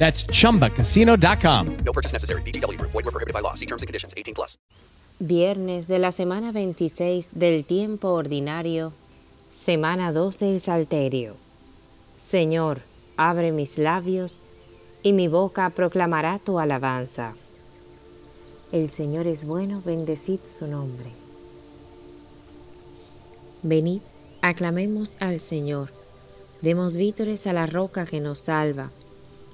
That's chumbacasino.com. No purchase necessary. VGW Group. Void were prohibited by law. See terms and conditions. 18 plus. Viernes de la semana 26 del tiempo ordinario, semana 2 del Salterio. Señor, abre mis labios y mi boca proclamará tu alabanza. El Señor es bueno, bendecid su nombre. Venid, aclamemos al Señor, demos vítores a la roca que nos salva,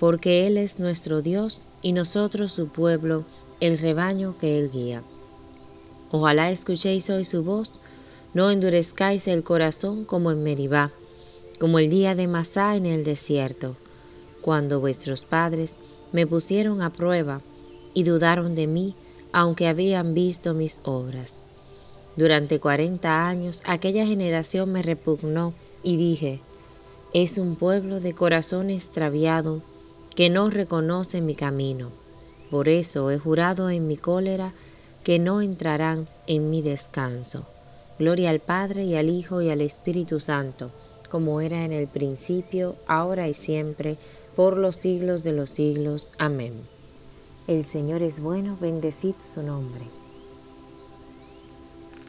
porque Él es nuestro Dios y nosotros su pueblo, el rebaño que Él guía. Ojalá escuchéis hoy su voz, no endurezcáis el corazón como en Meribá, como el día de Masá en el desierto, cuando vuestros padres me pusieron a prueba y dudaron de mí, aunque habían visto mis obras. Durante cuarenta años aquella generación me repugnó y dije, es un pueblo de corazón extraviado que no reconoce mi camino. Por eso he jurado en mi cólera que no entrarán en mi descanso. Gloria al Padre y al Hijo y al Espíritu Santo, como era en el principio, ahora y siempre, por los siglos de los siglos. Amén. El Señor es bueno, bendecid su nombre.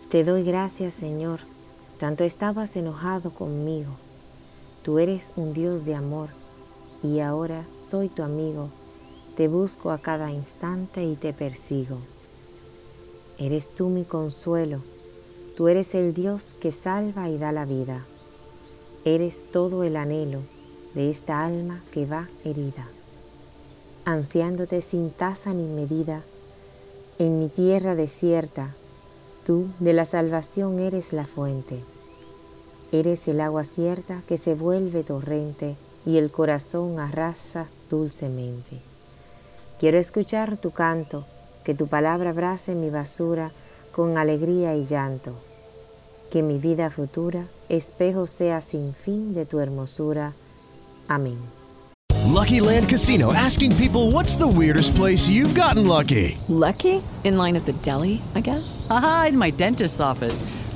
Te doy gracias, Señor. Tanto estabas enojado conmigo. Tú eres un Dios de amor y ahora soy tu amigo. Te busco a cada instante y te persigo. Eres tú mi consuelo. Tú eres el Dios que salva y da la vida. Eres todo el anhelo de esta alma que va herida, ansiándote sin tasa ni medida. En mi tierra desierta, tú de la salvación eres la fuente. Eres el agua cierta que se vuelve torrente y el corazón arrasa dulcemente. Quiero escuchar tu canto, que tu palabra abrace mi basura con alegría y llanto. Que mi vida futura espejo sea sin fin de tu hermosura. Amén. Lucky Land Casino asking people what's the weirdest place you've gotten lucky? Lucky? In line at the deli, I guess? Aha, in my dentist's office.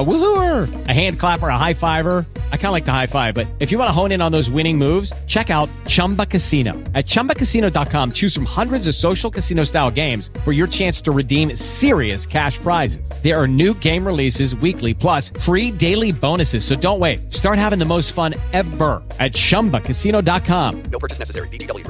A woohooer, a hand clapper, a high fiver. I kind of like the high five, but if you want to hone in on those winning moves, check out Chumba Casino. At chumbacasino.com, choose from hundreds of social casino style games for your chance to redeem serious cash prizes. There are new game releases weekly, plus free daily bonuses. So don't wait. Start having the most fun ever at chumbacasino.com. No purchase necessary. Group.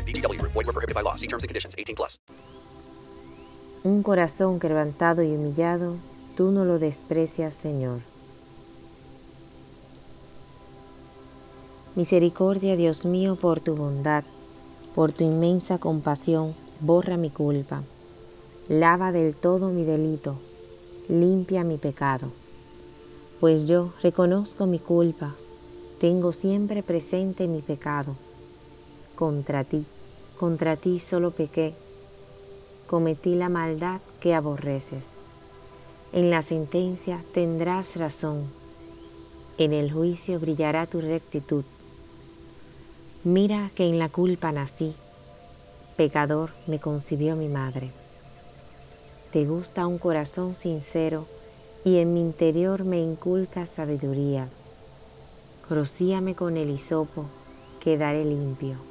VGW Group. Void were prohibited by law. See terms and conditions. 18 plus. Un corazón quebrantado y humillado, tú no lo desprecias, Señor. Misericordia, Dios mío, por tu bondad, por tu inmensa compasión, borra mi culpa. Lava del todo mi delito, limpia mi pecado. Pues yo reconozco mi culpa, tengo siempre presente mi pecado. Contra ti, contra ti solo pequé, cometí la maldad que aborreces. En la sentencia tendrás razón, en el juicio brillará tu rectitud. Mira que en la culpa nací, pecador me concibió mi madre. Te gusta un corazón sincero y en mi interior me inculca sabiduría. Rocíame con el hisopo, quedaré limpio.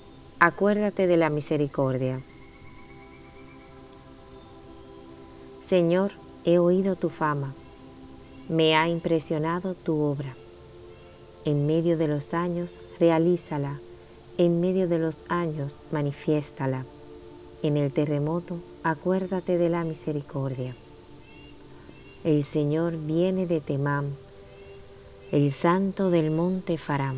acuérdate de la misericordia. Señor, he oído tu fama, me ha impresionado tu obra. En medio de los años, realízala. En medio de los años, manifiéstala. En el terremoto, acuérdate de la misericordia. El Señor viene de Temam, el santo del monte Faram.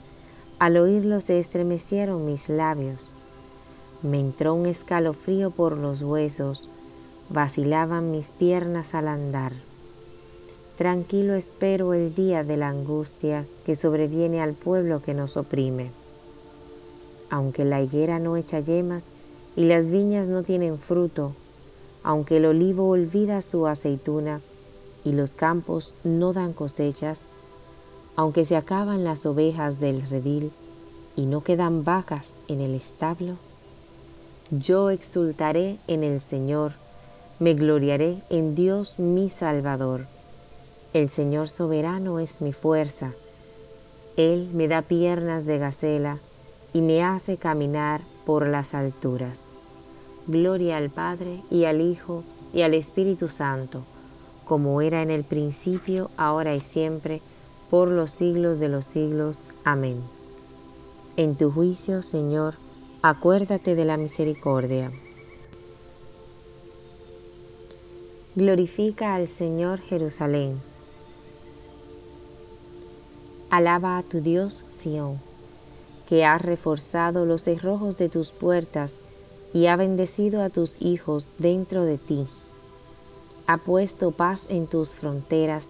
al oírlo se estremecieron mis labios. Me entró un escalofrío por los huesos, vacilaban mis piernas al andar. Tranquilo espero el día de la angustia que sobreviene al pueblo que nos oprime. Aunque la higuera no echa yemas y las viñas no tienen fruto, aunque el olivo olvida su aceituna y los campos no dan cosechas, aunque se acaban las ovejas del redil y no quedan vacas en el establo, yo exultaré en el Señor, me gloriaré en Dios mi Salvador el Señor soberano es mi fuerza. Él me da piernas de gacela y me hace caminar por las alturas. Gloria al Padre y al Hijo y al Espíritu Santo, como era en el principio, ahora y siempre, por los siglos de los siglos. Amén. En tu juicio, Señor, acuérdate de la misericordia. Glorifica al Señor Jerusalén. Alaba a tu Dios, Sión, que ha reforzado los cerrojos de tus puertas y ha bendecido a tus hijos dentro de ti. Ha puesto paz en tus fronteras,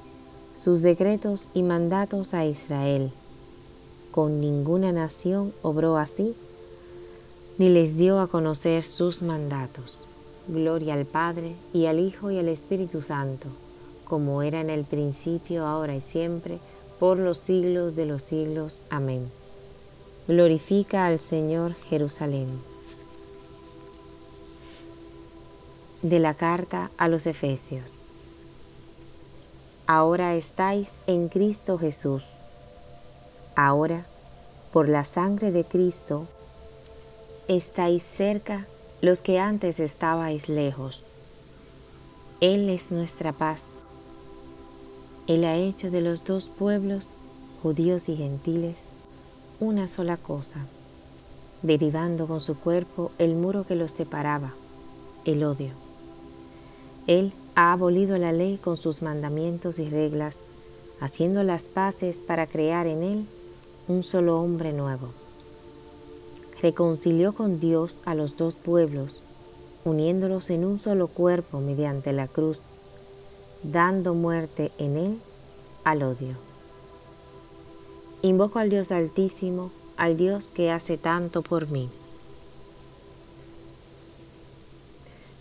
sus decretos y mandatos a Israel. Con ninguna nación obró así, ni les dio a conocer sus mandatos. Gloria al Padre y al Hijo y al Espíritu Santo, como era en el principio, ahora y siempre, por los siglos de los siglos. Amén. Glorifica al Señor Jerusalén. De la carta a los Efesios. Ahora estáis en Cristo Jesús. Ahora, por la sangre de Cristo, estáis cerca los que antes estabais lejos. Él es nuestra paz. Él ha hecho de los dos pueblos, judíos y gentiles, una sola cosa, derivando con su cuerpo el muro que los separaba, el odio. Él ha abolido la ley con sus mandamientos y reglas, haciendo las paces para crear en él un solo hombre nuevo reconcilió con Dios a los dos pueblos, uniéndolos en un solo cuerpo mediante la cruz, dando muerte en él al odio. Invoco al Dios altísimo, al Dios que hace tanto por mí.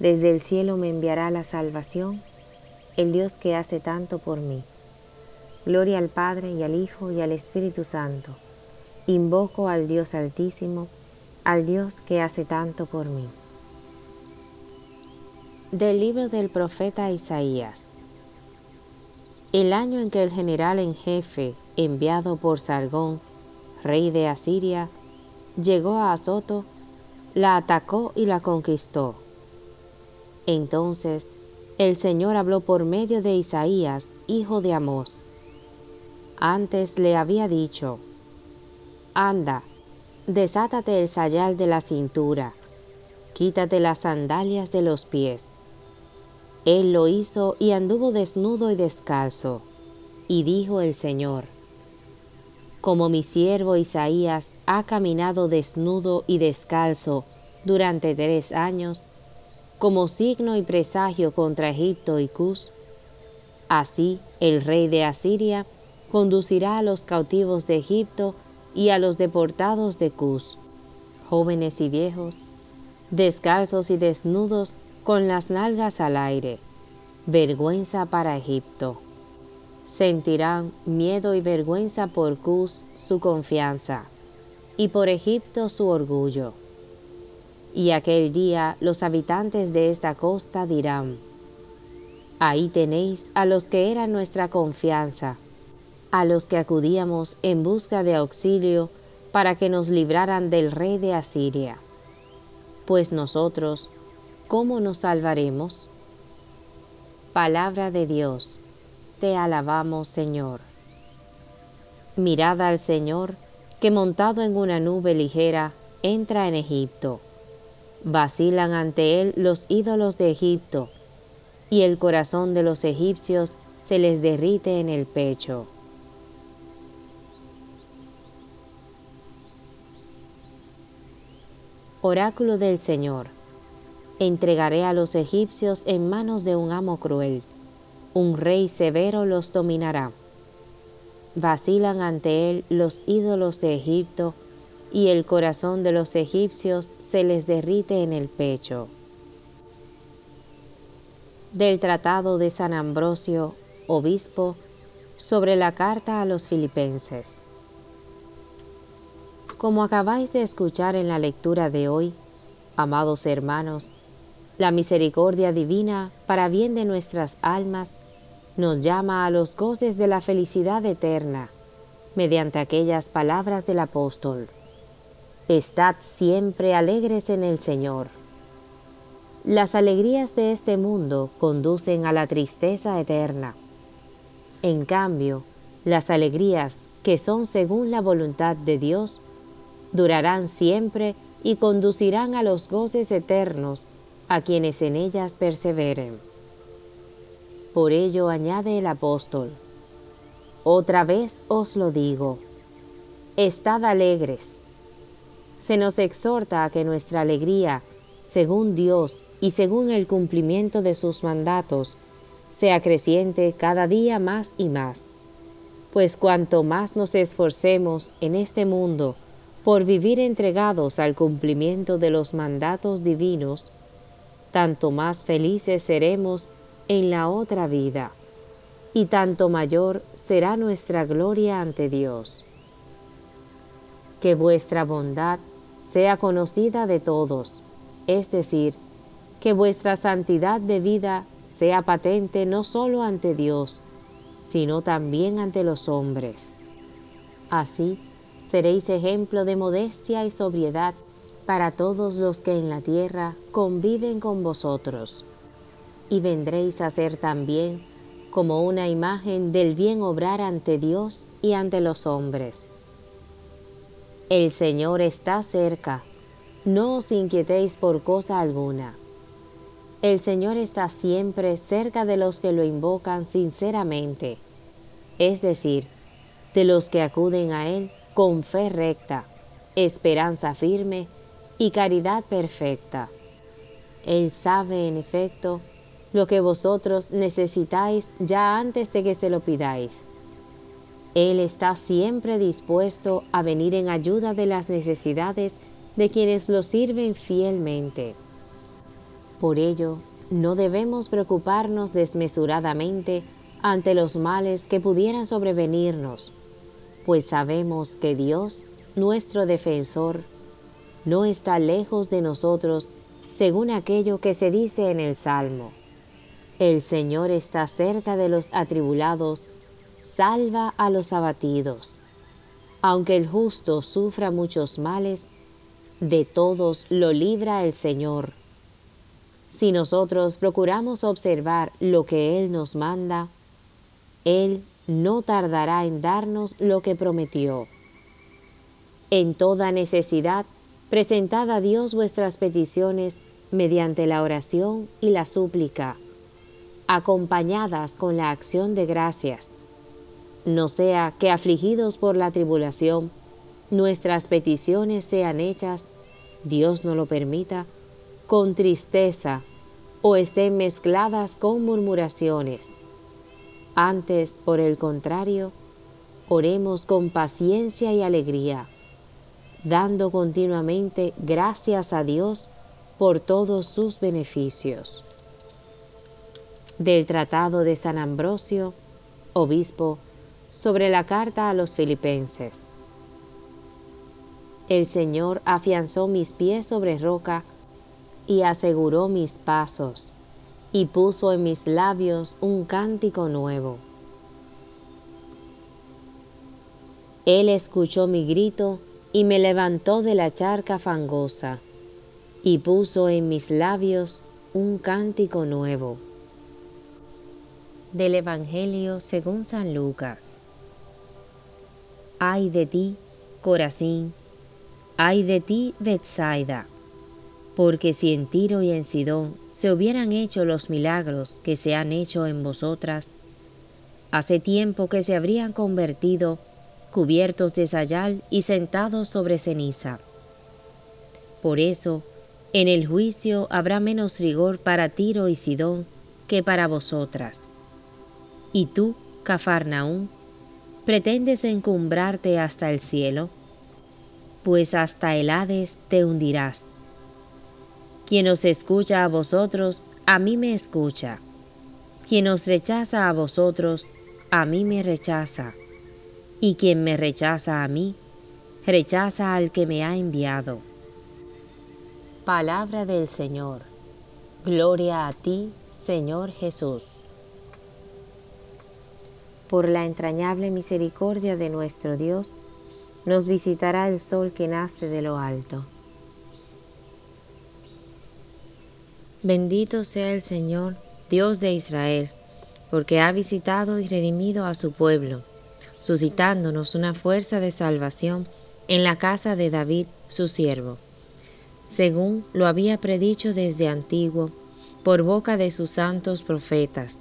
Desde el cielo me enviará la salvación, el Dios que hace tanto por mí. Gloria al Padre y al Hijo y al Espíritu Santo. Invoco al Dios altísimo, al Dios que hace tanto por mí. Del libro del profeta Isaías. El año en que el general en jefe, enviado por Sargón, rey de Asiria, llegó a Azoto, la atacó y la conquistó. Entonces el Señor habló por medio de Isaías, hijo de Amós. Antes le había dicho, Anda, Desátate el sayal de la cintura, quítate las sandalias de los pies. Él lo hizo y anduvo desnudo y descalzo. Y dijo el Señor, como mi siervo Isaías ha caminado desnudo y descalzo durante tres años, como signo y presagio contra Egipto y Cus, así el rey de Asiria conducirá a los cautivos de Egipto y a los deportados de Cus, jóvenes y viejos, descalzos y desnudos con las nalgas al aire, vergüenza para Egipto. Sentirán miedo y vergüenza por Cus su confianza, y por Egipto su orgullo. Y aquel día los habitantes de esta costa dirán, Ahí tenéis a los que eran nuestra confianza, a los que acudíamos en busca de auxilio para que nos libraran del rey de Asiria. Pues nosotros, ¿cómo nos salvaremos? Palabra de Dios, te alabamos Señor. Mirad al Señor, que montado en una nube ligera, entra en Egipto. Vacilan ante él los ídolos de Egipto, y el corazón de los egipcios se les derrite en el pecho. Oráculo del Señor. Entregaré a los egipcios en manos de un amo cruel. Un rey severo los dominará. Vacilan ante él los ídolos de Egipto y el corazón de los egipcios se les derrite en el pecho. Del Tratado de San Ambrosio, Obispo, sobre la carta a los filipenses. Como acabáis de escuchar en la lectura de hoy, amados hermanos, la misericordia divina para bien de nuestras almas nos llama a los goces de la felicidad eterna mediante aquellas palabras del apóstol. Estad siempre alegres en el Señor. Las alegrías de este mundo conducen a la tristeza eterna. En cambio, las alegrías que son según la voluntad de Dios durarán siempre y conducirán a los goces eternos a quienes en ellas perseveren. Por ello añade el apóstol, otra vez os lo digo, estad alegres. Se nos exhorta a que nuestra alegría, según Dios y según el cumplimiento de sus mandatos, sea creciente cada día más y más, pues cuanto más nos esforcemos en este mundo, por vivir entregados al cumplimiento de los mandatos divinos, tanto más felices seremos en la otra vida, y tanto mayor será nuestra gloria ante Dios. Que vuestra bondad sea conocida de todos, es decir, que vuestra santidad de vida sea patente no solo ante Dios, sino también ante los hombres. Así, seréis ejemplo de modestia y sobriedad para todos los que en la tierra conviven con vosotros, y vendréis a ser también como una imagen del bien obrar ante Dios y ante los hombres. El Señor está cerca, no os inquietéis por cosa alguna. El Señor está siempre cerca de los que lo invocan sinceramente, es decir, de los que acuden a Él con fe recta, esperanza firme y caridad perfecta. Él sabe, en efecto, lo que vosotros necesitáis ya antes de que se lo pidáis. Él está siempre dispuesto a venir en ayuda de las necesidades de quienes lo sirven fielmente. Por ello, no debemos preocuparnos desmesuradamente ante los males que pudieran sobrevenirnos, pues sabemos que Dios, nuestro defensor, no está lejos de nosotros, según aquello que se dice en el Salmo. El Señor está cerca de los atribulados, salva a los abatidos. Aunque el justo sufra muchos males, de todos lo libra el Señor. Si nosotros procuramos observar lo que Él nos manda, Él no tardará en darnos lo que prometió. En toda necesidad, presentad a Dios vuestras peticiones mediante la oración y la súplica, acompañadas con la acción de gracias. No sea que afligidos por la tribulación, nuestras peticiones sean hechas, Dios no lo permita, con tristeza o estén mezcladas con murmuraciones antes, por el contrario, oremos con paciencia y alegría, dando continuamente gracias a Dios por todos sus beneficios. Del Tratado de San Ambrosio, Obispo, sobre la carta a los filipenses. El Señor afianzó mis pies sobre roca y aseguró mis pasos y puso en mis labios un cántico nuevo. Él escuchó mi grito y me levantó de la charca fangosa y puso en mis labios un cántico nuevo. Del Evangelio según San Lucas. Ay de ti, Corazín, ay de ti, Bethsaida porque si en Tiro y en Sidón se hubieran hecho los milagros que se han hecho en vosotras, hace tiempo que se habrían convertido cubiertos de sayal y sentados sobre ceniza. Por eso, en el juicio habrá menos rigor para Tiro y Sidón que para vosotras. Y tú, Cafarnaún, pretendes encumbrarte hasta el cielo. pues hasta el Hades te hundirás. Quien os escucha a vosotros, a mí me escucha. Quien os rechaza a vosotros, a mí me rechaza. Y quien me rechaza a mí, rechaza al que me ha enviado. Palabra del Señor. Gloria a ti, Señor Jesús. Por la entrañable misericordia de nuestro Dios, nos visitará el sol que nace de lo alto. Bendito sea el Señor, Dios de Israel, porque ha visitado y redimido a su pueblo, suscitándonos una fuerza de salvación en la casa de David, su siervo, según lo había predicho desde antiguo por boca de sus santos profetas.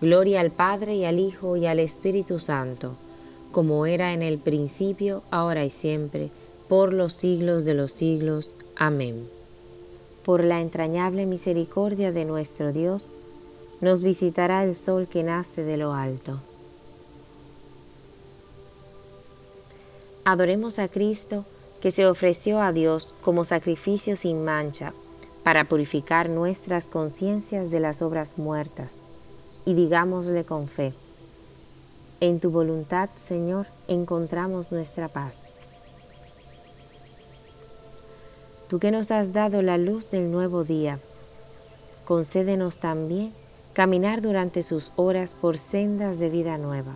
Gloria al Padre y al Hijo y al Espíritu Santo, como era en el principio, ahora y siempre, por los siglos de los siglos. Amén. Por la entrañable misericordia de nuestro Dios, nos visitará el sol que nace de lo alto. Adoremos a Cristo que se ofreció a Dios como sacrificio sin mancha para purificar nuestras conciencias de las obras muertas y digámosle con fe, en tu voluntad, Señor, encontramos nuestra paz. Tú que nos has dado la luz del nuevo día, concédenos también caminar durante sus horas por sendas de vida nueva.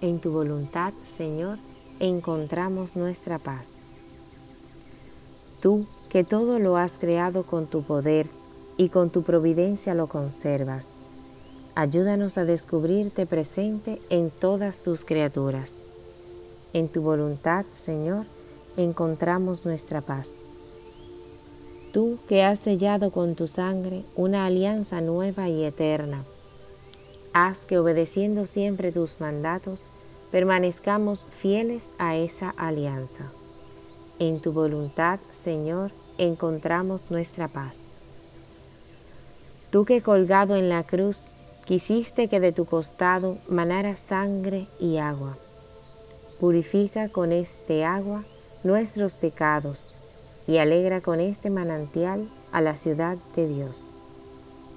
En tu voluntad, Señor, encontramos nuestra paz. Tú que todo lo has creado con tu poder y con tu providencia lo conservas, ayúdanos a descubrirte presente en todas tus criaturas. En tu voluntad, Señor, encontramos nuestra paz. Tú que has sellado con tu sangre una alianza nueva y eterna, haz que obedeciendo siempre tus mandatos, permanezcamos fieles a esa alianza. En tu voluntad, Señor, encontramos nuestra paz. Tú que colgado en la cruz quisiste que de tu costado manara sangre y agua. Purifica con este agua nuestros pecados y alegra con este manantial a la ciudad de Dios.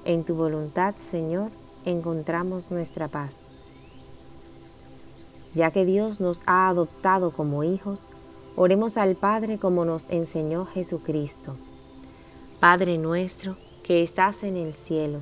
En tu voluntad, Señor, encontramos nuestra paz ya que Dios nos ha adoptado como hijos, oremos al Padre como nos enseñó Jesucristo. Padre nuestro que estás en el cielo,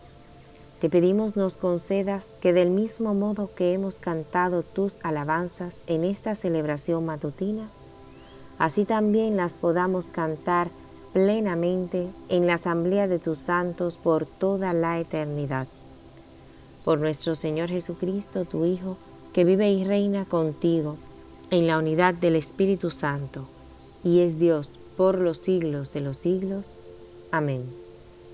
te pedimos nos concedas que del mismo modo que hemos cantado tus alabanzas en esta celebración matutina, así también las podamos cantar plenamente en la asamblea de tus santos por toda la eternidad. Por nuestro Señor Jesucristo, tu Hijo, que vive y reina contigo en la unidad del Espíritu Santo, y es Dios por los siglos de los siglos. Amén.